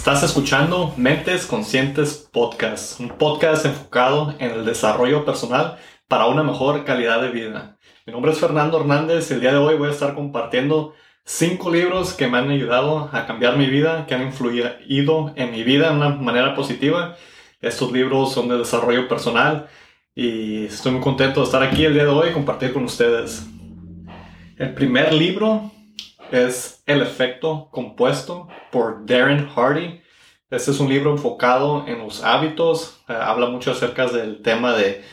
Estás escuchando Mentes Conscientes Podcast, un podcast enfocado en el desarrollo personal para una mejor calidad de vida. Mi nombre es Fernando Hernández y el día de hoy voy a estar compartiendo cinco libros que me han ayudado a cambiar mi vida, que han influido en mi vida de una manera positiva. Estos libros son de desarrollo personal y estoy muy contento de estar aquí el día de hoy y compartir con ustedes. El primer libro es El efecto compuesto por Darren Hardy. Este es un libro enfocado en los hábitos. Eh, habla mucho acerca del tema de,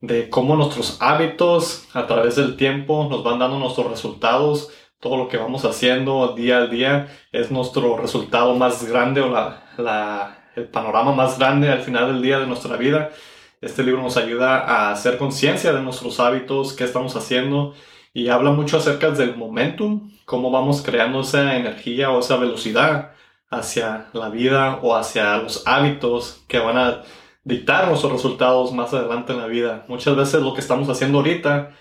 de cómo nuestros hábitos a través del tiempo nos van dando nuestros resultados. Todo lo que vamos haciendo día a día es nuestro resultado más grande o la, la, el panorama más grande al final del día de nuestra vida. Este libro nos ayuda a hacer conciencia de nuestros hábitos, qué estamos haciendo y habla mucho acerca del momentum, cómo vamos creando esa energía o esa velocidad hacia la vida o hacia los hábitos que van a dictar nuestros resultados más adelante en la vida. Muchas veces lo que estamos haciendo ahorita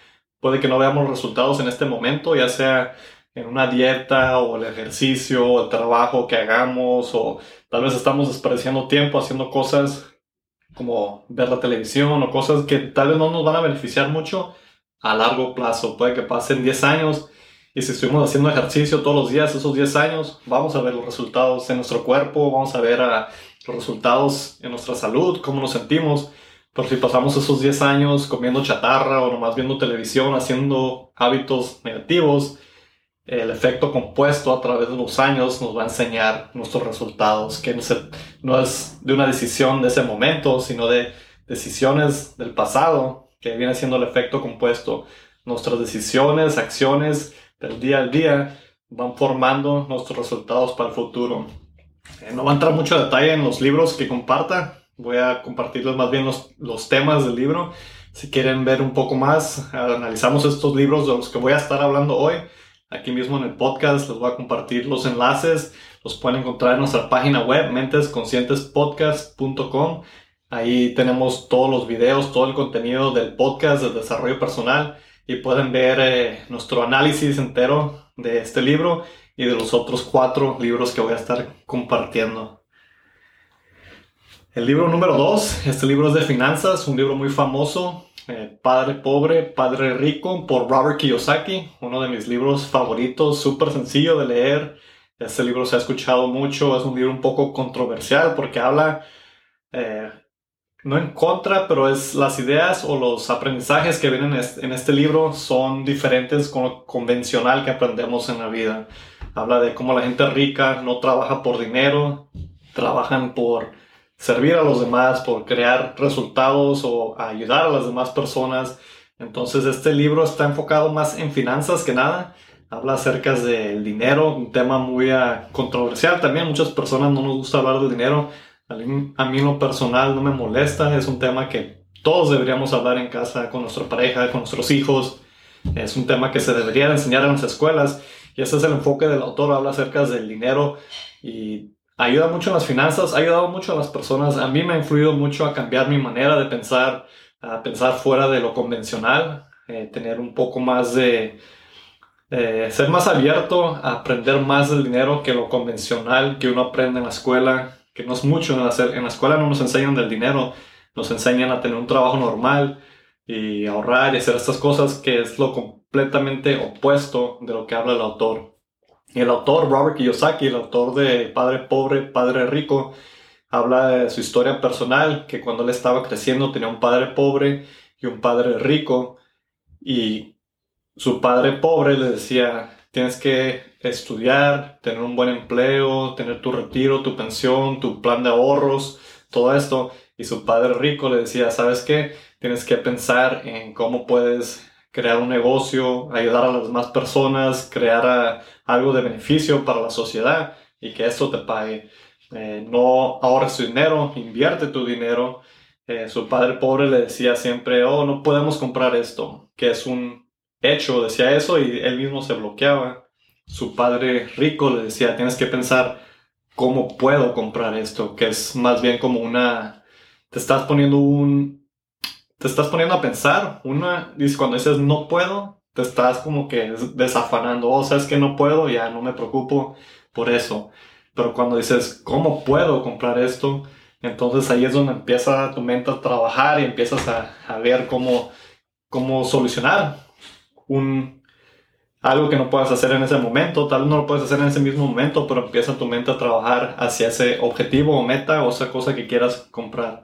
puede que no veamos resultados en este momento, ya sea en una dieta o el ejercicio o el trabajo que hagamos o tal vez estamos despreciando tiempo haciendo cosas como ver la televisión o cosas que tal vez no nos van a beneficiar mucho, a largo plazo. Puede que pasen 10 años y si estuvimos haciendo ejercicio todos los días, esos 10 años, vamos a ver los resultados en nuestro cuerpo, vamos a ver ah, los resultados en nuestra salud, cómo nos sentimos. Pero si pasamos esos 10 años comiendo chatarra o nomás viendo televisión, haciendo hábitos negativos, el efecto compuesto a través de los años nos va a enseñar nuestros resultados, que no es de una decisión de ese momento, sino de decisiones del pasado que viene siendo el efecto compuesto. Nuestras decisiones, acciones del día al día van formando nuestros resultados para el futuro. Eh, no va a entrar mucho detalle en los libros que comparta, voy a compartirles más bien los, los temas del libro. Si quieren ver un poco más, analizamos estos libros de los que voy a estar hablando hoy. Aquí mismo en el podcast les voy a compartir los enlaces. Los pueden encontrar en nuestra página web mentesconscientespodcast.com Ahí tenemos todos los videos, todo el contenido del podcast de desarrollo personal y pueden ver eh, nuestro análisis entero de este libro y de los otros cuatro libros que voy a estar compartiendo. El libro número dos, este libro es de finanzas, un libro muy famoso, eh, Padre Pobre, Padre Rico, por Robert Kiyosaki, uno de mis libros favoritos, súper sencillo de leer. Este libro se ha escuchado mucho, es un libro un poco controversial porque habla eh, no en contra, pero es las ideas o los aprendizajes que vienen en este libro son diferentes con lo convencional que aprendemos en la vida. Habla de cómo la gente rica no trabaja por dinero, trabajan por servir a los demás, por crear resultados o ayudar a las demás personas. Entonces este libro está enfocado más en finanzas que nada. Habla acerca del dinero, un tema muy ah, controversial también. Muchas personas no nos gusta hablar del dinero a mí, lo personal no me molesta, es un tema que todos deberíamos hablar en casa con nuestra pareja, con nuestros hijos. Es un tema que se debería enseñar en las escuelas y ese es el enfoque del autor, habla acerca del dinero y ayuda mucho en las finanzas, ha ayudado mucho a las personas. A mí me ha influido mucho a cambiar mi manera de pensar, a pensar fuera de lo convencional, eh, tener un poco más de... Eh, ser más abierto a aprender más del dinero que lo convencional que uno aprende en la escuela, que no es mucho en la, en la escuela, no nos enseñan del dinero, nos enseñan a tener un trabajo normal y ahorrar y hacer estas cosas, que es lo completamente opuesto de lo que habla el autor. El autor, Robert Kiyosaki, el autor de Padre Pobre, Padre Rico, habla de su historia personal, que cuando él estaba creciendo tenía un padre pobre y un padre rico, y su padre pobre le decía, tienes que estudiar, tener un buen empleo, tener tu retiro, tu pensión, tu plan de ahorros, todo esto. Y su padre rico le decía, ¿sabes qué? Tienes que pensar en cómo puedes crear un negocio, ayudar a las demás personas, crear ah, algo de beneficio para la sociedad y que esto te pague. Eh, no ahorres tu dinero, invierte tu dinero. Eh, su padre pobre le decía siempre, oh, no podemos comprar esto, que es un hecho, decía eso y él mismo se bloqueaba. Su padre rico le decía, tienes que pensar cómo puedo comprar esto, que es más bien como una, te estás poniendo un, te estás poniendo a pensar, una, dice, cuando dices no puedo, te estás como que desafanando, o oh, sabes que no puedo, ya no me preocupo por eso. Pero cuando dices, ¿cómo puedo comprar esto? Entonces ahí es donde empieza tu mente a trabajar y empiezas a, ver cómo, cómo solucionar un, algo que no puedas hacer en ese momento. Tal vez no lo puedes hacer en ese mismo momento, pero empieza tu mente a trabajar hacia ese objetivo o meta o esa cosa que quieras comprar.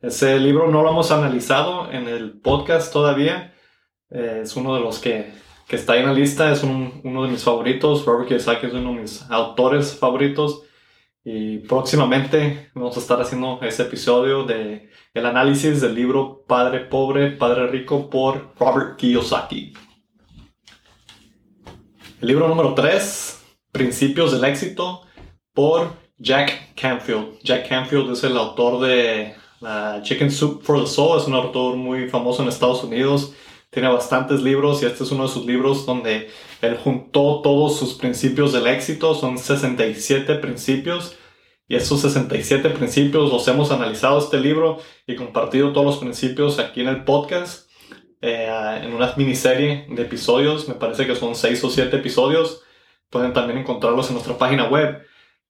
Ese libro no lo hemos analizado en el podcast todavía. Eh, es uno de los que que está en la lista, es uno de mis favoritos. Robert Kiyosaki es uno de mis autores favoritos. Y próximamente vamos a estar haciendo ese episodio de el análisis del libro Padre Pobre, Padre Rico por Robert Kiyosaki. El libro número 3, Principios del Éxito, por Jack Canfield. Jack Canfield es el autor de Chicken Soup for the Soul, es un autor muy famoso en Estados Unidos. Tiene bastantes libros y este es uno de sus libros donde él juntó todos sus principios del éxito, son 67 principios y esos 67 principios los hemos analizado este libro y compartido todos los principios aquí en el podcast eh, en una miniserie de episodios, me parece que son 6 o 7 episodios, pueden también encontrarlos en nuestra página web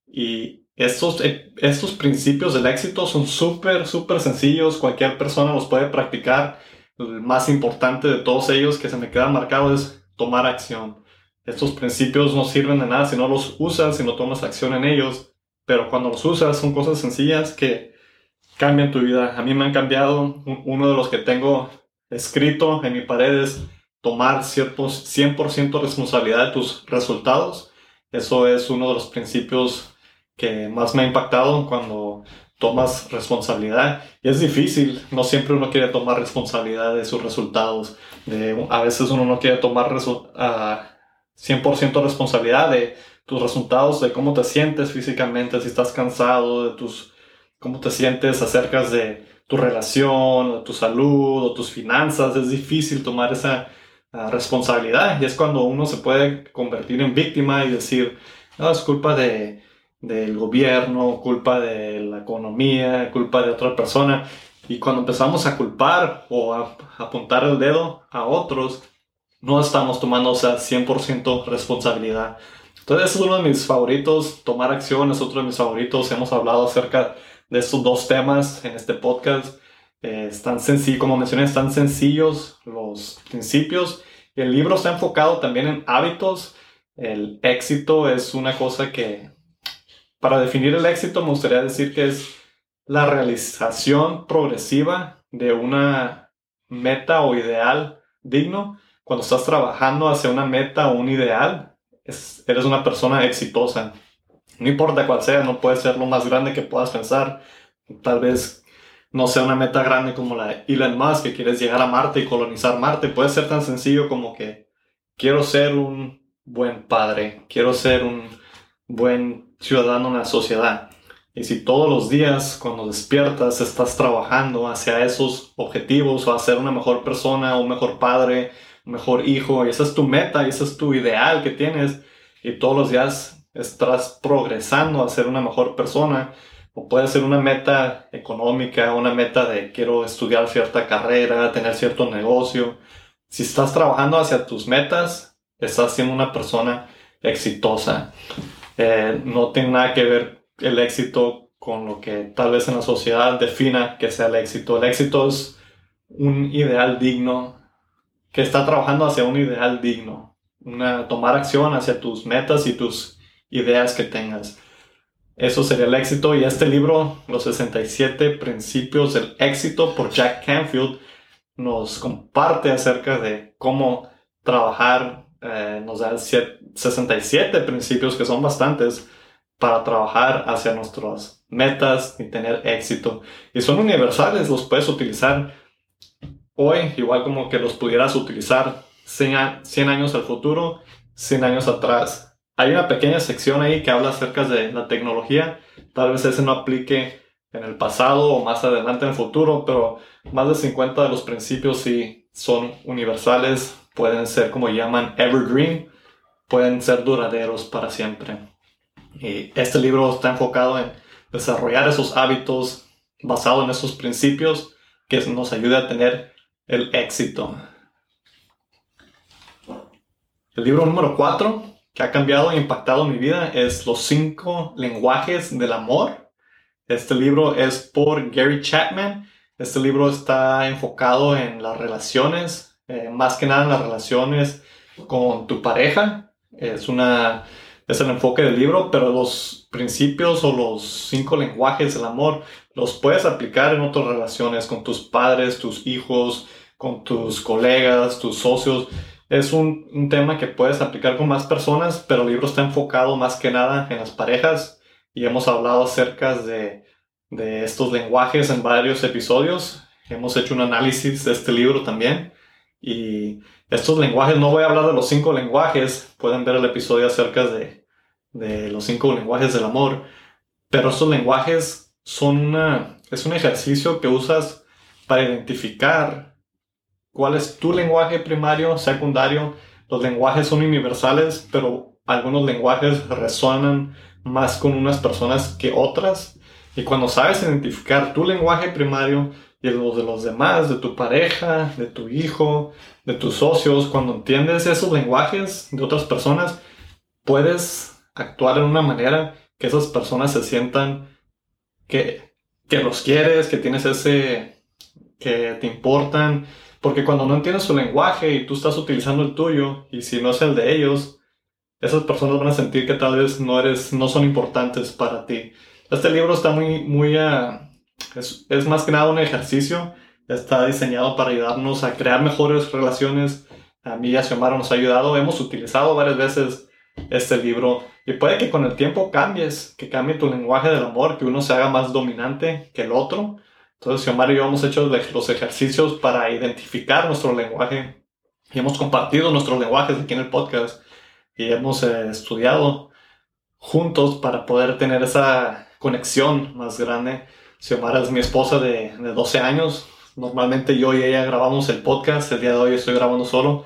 y estos, eh, estos principios del éxito son súper, súper sencillos, cualquier persona los puede practicar el más importante de todos ellos que se me queda marcado es tomar acción. Estos principios no sirven de nada si no los usas, si no tomas acción en ellos, pero cuando los usas son cosas sencillas que cambian tu vida. A mí me han cambiado. Uno de los que tengo escrito en mi pared es tomar ciertos 100% responsabilidad de tus resultados. Eso es uno de los principios que más me ha impactado cuando tomas responsabilidad. Y es difícil, no siempre uno quiere tomar responsabilidad de sus resultados. De, a veces uno no quiere tomar uh, ah, 100% responsabilidad de tus resultados, de cómo te sientes físicamente, si estás cansado, de tus, cómo te sientes acerca de tu relación, de tu salud, o tus finanzas. Es difícil tomar esa ah, responsabilidad y es cuando uno se puede convertir en víctima y decir, no, es culpa de del gobierno, culpa de la economía, culpa de otra persona. Y cuando empezamos a culpar o a apuntar el dedo a otros, no estamos tomando o sea, 100% responsabilidad. Entonces es uno de mis favoritos, tomar acción es otro de mis favoritos. Hemos hablado acerca de estos dos temas en este podcast. Eh, es tan sencillo, como mencioné, están sencillos los principios. El libro está enfocado también en hábitos. El éxito es una cosa que para definir el éxito me gustaría decir que es la realización progresiva de una meta o ideal digno. Cuando estás trabajando hacia una meta o un ideal, eres una persona exitosa. No importa cuál sea, no puede ser lo más grande que puedas pensar. Tal vez no sea una meta grande como la de Elon Musk, que quieres llegar a Marte y colonizar Marte. Puede ser tan sencillo como que quiero ser un buen padre, quiero ser un buen ciudadano en la sociedad. Y si todos los días cuando despiertas estás trabajando hacia esos objetivos o a ser una mejor persona, un mejor padre, un mejor hijo, y esa es tu meta, y ese es tu ideal que tienes, y todos los días estás progresando a ser una mejor persona, o puede ser una meta económica, una meta de quiero estudiar cierta carrera, tener cierto negocio. Si estás trabajando hacia tus metas, estás siendo una persona exitosa. Eh, no tiene nada que ver el éxito con lo que tal vez en la sociedad defina que sea el éxito. El éxito es un ideal digno, que está trabajando hacia un ideal digno, una, tomar acción hacia tus metas y tus ideas que tengas. Eso sería el éxito y este libro, Los 67 Principios del Éxito por Jack Canfield, nos comparte acerca de cómo trabajar eh, nos da 67 principios que son bastantes para trabajar hacia nuestras metas y tener éxito. Y son universales, los puedes utilizar hoy, igual como que los pudieras utilizar 100, 100 años al futuro, 100 años atrás. Hay una pequeña sección ahí que habla acerca de la tecnología. Tal vez ese no aplique en el pasado o más adelante en el futuro, pero más de 50 de los principios sí son universales pueden ser como llaman evergreen, pueden ser duraderos para siempre. Y este libro está enfocado en desarrollar esos hábitos basados en esos principios que nos ayude a tener el éxito. El libro número 4, que ha cambiado e impactado mi vida es Los cinco lenguajes del amor. Este libro es por Gary Chapman. Este libro está enfocado en las relaciones, eh, más que nada en las relaciones con tu pareja. Es una es el enfoque del libro, pero los principios o los cinco lenguajes del amor los puedes aplicar en otras relaciones con tus padres, tus hijos, con tus colegas, tus socios. Es un, un, tema que puedes aplicar con más personas, pero el libro está enfocado más que nada en las parejas y hemos hablado acerca de, de estos lenguajes en varios episodios. Hemos hecho un análisis de este libro también y estos lenguajes, no voy a hablar de los cinco lenguajes, pueden ver el episodio acerca de, de los cinco lenguajes del amor, pero estos lenguajes son una, es un ejercicio que usas para identificar cuál es tu lenguaje primario, secundario. Los lenguajes son universales, pero algunos lenguajes resuenan más con unas personas que otras. Y cuando sabes identificar tu lenguaje primario y los de los demás, de tu pareja, de tu hijo, de tus socios, cuando entiendes esos lenguajes de otras personas, puedes actuar en una manera que esas personas se sientan que, que los quieres, que tienes ese, que te importan, porque cuando no entiendes su lenguaje y tú estás utilizando el tuyo, y si no es el de ellos, esas personas van a sentir que tal vez no eres, no son importantes para ti. Este libro está muy, muy, uh, es, es, más que nada un ejercicio. Está diseñado para ayudarnos a crear mejores relaciones. A mí y a Xiomara nos ha ayudado. Hemos utilizado varias veces este libro. Y puede que con el tiempo cambies, que cambie tu lenguaje del amor, que uno se haga más dominante que el otro. Entonces, Xiomara y yo hemos hecho los ejercicios para identificar nuestro lenguaje. Y hemos compartido nuestros lenguajes aquí en el podcast. Y hemos eh, estudiado juntos para poder tener esa conexión más grande. Xiomara es mi esposa de, de 12 años. Normalmente yo y ella grabamos el podcast. El día de hoy estoy grabando solo.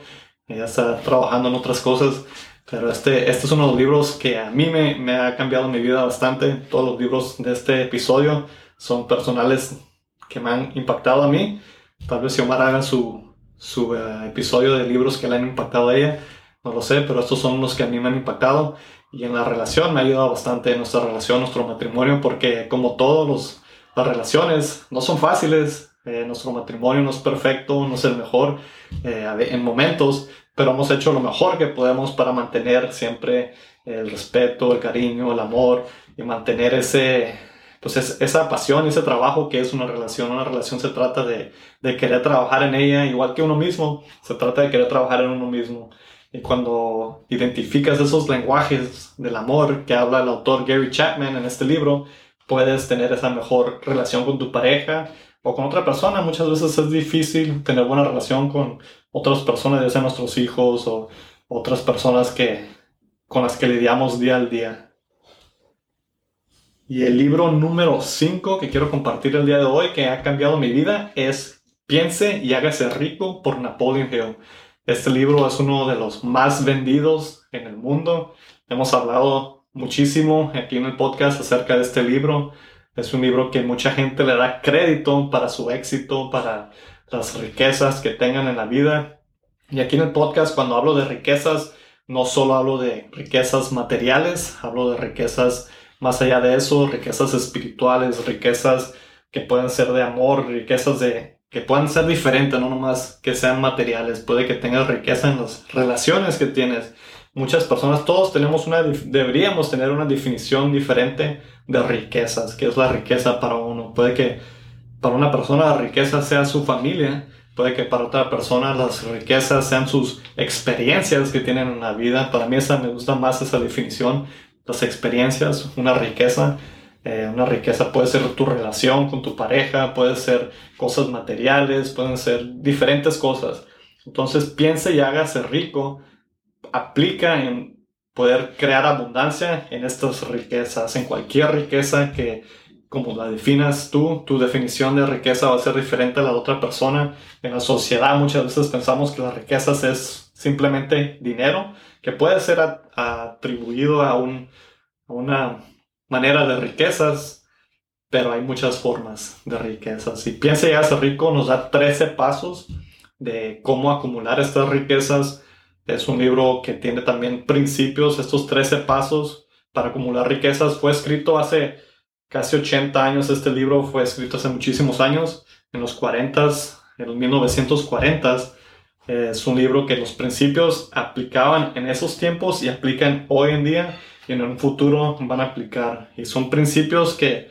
Ella está trabajando en otras cosas. Pero este, este es uno de los libros que a mí me, me, ha cambiado mi vida bastante. Todos los libros de este episodio son personales que me han impactado a mí. Tal vez Xiomara haga su, su uh, episodio de libros que le han impactado a ella. No lo sé, pero estos son los que a mí me han impactado y en la relación me ha ayudado bastante nuestra relación, nuestro matrimonio, porque como todas las relaciones no son fáciles, eh, nuestro matrimonio no es perfecto, no es el mejor eh, en momentos, pero hemos hecho lo mejor que podemos para mantener siempre el respeto, el cariño, el amor y mantener ese, pues esa pasión, ese trabajo que es una relación. Una relación se trata de, de querer trabajar en ella igual que uno mismo, se trata de querer trabajar en uno mismo. Y cuando identificas esos lenguajes del amor que habla el autor Gary Chapman en este libro, puedes tener esa mejor relación con tu pareja o con otra persona. Muchas veces es difícil tener buena relación con otras personas, ya sean nuestros hijos o otras personas que, con las que lidiamos día al día. Y el libro número 5 que quiero compartir el día de hoy, que ha cambiado mi vida, es Piense y hágase rico por Napoleon Hill. Este libro es uno de los más vendidos en el mundo. Hemos hablado muchísimo aquí en el podcast acerca de este libro. Es un libro que mucha gente le da crédito para su éxito, para las riquezas que tengan en la vida. Y aquí en el podcast, cuando hablo de riquezas, no solo hablo de riquezas materiales, hablo de riquezas más allá de eso, riquezas espirituales, riquezas que pueden ser de amor, riquezas de que puedan ser diferentes, no nomás que sean materiales, puede que tengas riqueza en las relaciones que tienes. Muchas personas, todos tenemos una, deberíamos tener una definición diferente de riquezas, que es la riqueza para uno. Puede que para una persona la riqueza sea su familia, puede que para otra persona las riquezas sean sus experiencias que tienen en la vida. Para mí esa me gusta más esa definición, las experiencias, una riqueza. Eh, una riqueza puede ser tu relación con tu pareja, puede ser cosas materiales, pueden ser diferentes cosas. Entonces piense y hágase rico, aplica en poder crear abundancia en estas riquezas, en cualquier riqueza que como la definas tú, tu definición de riqueza va a ser diferente a la de otra persona. En la sociedad muchas veces pensamos que las riquezas es simplemente dinero, que puede ser atribuido a, un, a una manera de riquezas, pero hay muchas formas de riquezas. Si piensa ya ser rico, nos da 13 pasos de cómo acumular estas riquezas. Es un libro que tiene también principios, estos 13 pasos para acumular riquezas. Fue escrito hace casi 80 años, este libro fue escrito hace muchísimos años, en los 40, en los 1940. Es un libro que los principios aplicaban en esos tiempos y aplican hoy en día y en un futuro van a aplicar. Y son principios que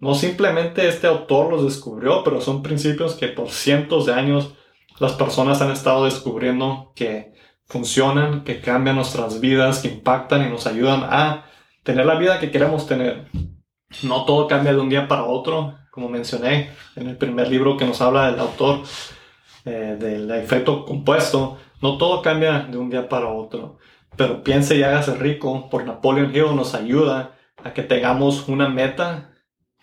no simplemente este autor los descubrió, pero son principios que por cientos de años las personas han estado descubriendo que funcionan, que cambian nuestras vidas, que impactan y nos ayudan a tener la vida que queremos tener. No todo cambia de un día para otro, como mencioné en el primer libro que nos habla del autor eh, del efecto compuesto. No todo cambia de un día para otro, pero piense y hágase rico por Napoleon Hill nos ayuda a que tengamos una meta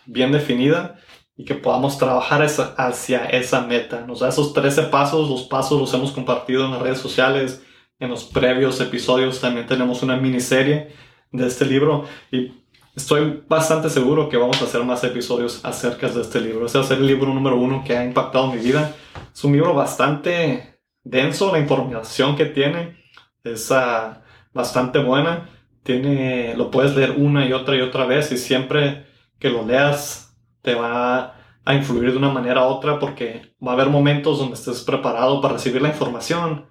bien definida y que podamos trabajar hacia esa meta. Nos da esos 13 pasos, los pasos los hemos compartido en las redes sociales, en los previos episodios también tenemos una miniserie de este libro y estoy bastante seguro que vamos a hacer más episodios acerca de este libro. Este ser el libro número uno que ha impactado mi vida. Es un libro bastante denso, la información que tiene es uh, bastante buena. Tiene, lo puedes leer una y otra y otra vez y siempre que lo leas te va a influir de una manera u otra porque va a haber momentos donde estés preparado para recibir la información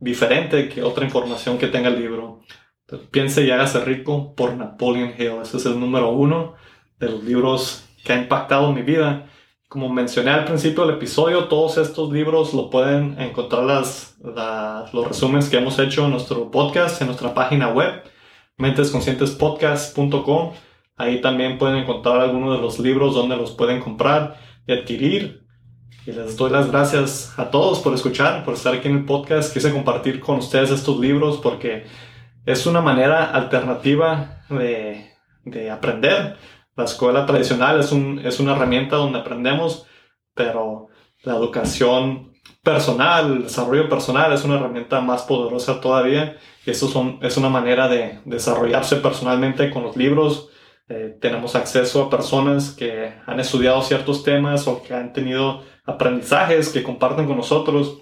diferente que otra información que tenga el libro. Piense y hágase rico por Napoleon Hill. Ese es el número uno de los libros que ha impactado mi vida. Como mencioné al principio del episodio, todos estos libros lo pueden encontrar las, los resúmenes que hemos hecho en nuestro podcast, en nuestra página web, mentesconscientespodcast.com. Ahí también pueden encontrar algunos de los libros donde los pueden comprar y adquirir. Y les doy las gracias a todos por escuchar, por estar aquí en el podcast. Quise compartir con ustedes estos libros porque es una manera alternativa de, de aprender. La escuela tradicional es, un, es una herramienta donde aprendemos, pero la educación personal, el desarrollo personal es una herramienta más poderosa todavía. Y eso son, es una manera de desarrollarse personalmente con los libros. Eh, tenemos acceso a personas que han estudiado ciertos temas o que han tenido aprendizajes que comparten con nosotros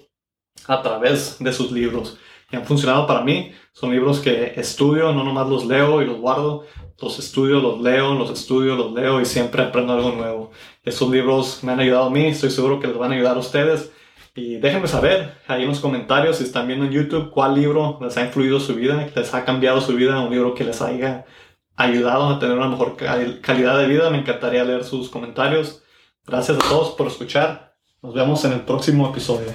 a través de sus libros. Han funcionado para mí. Son libros que estudio, no nomás los leo y los guardo. Los estudio, los leo, los estudio, los leo y siempre aprendo algo nuevo. Esos libros me han ayudado a mí, estoy seguro que les van a ayudar a ustedes. Y déjenme saber ahí en los comentarios si están viendo en YouTube cuál libro les ha influido su vida, les ha cambiado su vida, un libro que les haya ayudado a tener una mejor calidad de vida. Me encantaría leer sus comentarios. Gracias a todos por escuchar. Nos vemos en el próximo episodio.